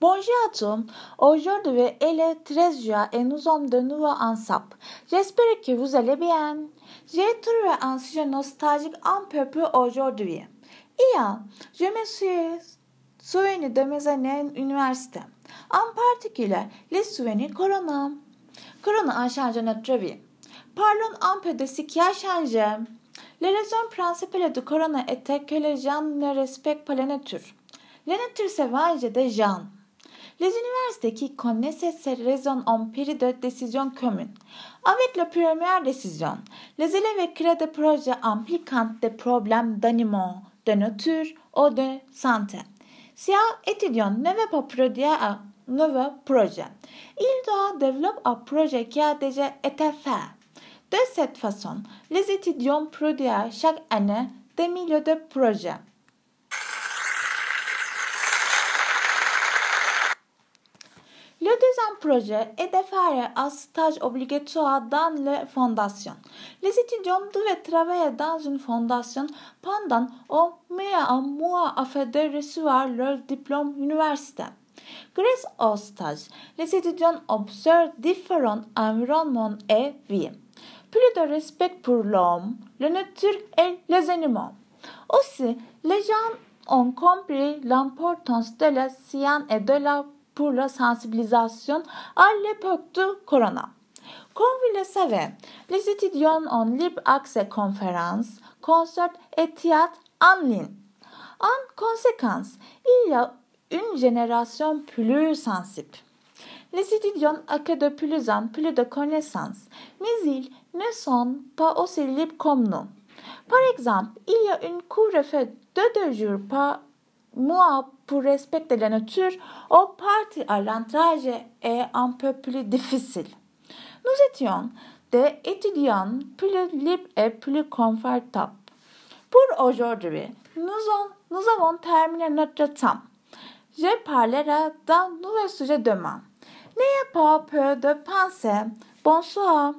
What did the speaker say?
Bonjour aujourd'hui est très joie et nous sommes de nouveau ensemble. J'espère que vous allez bien. J'ai trouvé un sujet nostalgique un peu plus aujourd'hui. Hier, je me suis souvenu de mes années à l'université. En particulier, les souvenirs Corona. Corona a changé notre vie. Parlons un peu de ce qui a changé. Les raisons principales de Corona étaient que les gens ne respectent pas la nature. La nature venge des gens. Les universités qui connaissaient ces raisons ont pris des décisions communes. Avec la première décision, les élèves créent des projets impliquant des problèmes d'animaux, de nature ou de santé. Si un étudiant ne veut pas produire un nouveau projet, il doit développer un projet qui a déjà été fait. De cette façon, les étudiants produisent chaque année des milliers de projets. Le deuxième projet est de faire un stage obligatoire dans les fondations. Les étudiants devaient travailler dans une fondation pendant au moins un mois afin de recevoir leur diplôme universitaire. Grâce au stage, les étudiants observent différents environnements et vie. Plus de respect pour l'homme, la nature et les animaux. Aussi, les gens ont compris l'importance de la science et de la pour la sensibilisation à l'époque du corona. Comme vous le savez, les étudiants ont libre accès aux conférences, concerts et théâtres en ligne. En conséquence, il y a une génération plus sensible. Les étudiants acquièrent de plus en plus de connaissances, mais ils ne aussi libres comme nous. Par exemple, il y a une couvre-feu de deux jours par moi, pour respecter la nature, au parti à l'entrée est un peu plus difficile. Nous étions des étudiants plus libres et plus confortables. Pour aujourd'hui, nous, nous avons terminé notre temps. Je parlerai d'un nouveau sujet demain. N'ayez pas peur de penser. Bonsoir.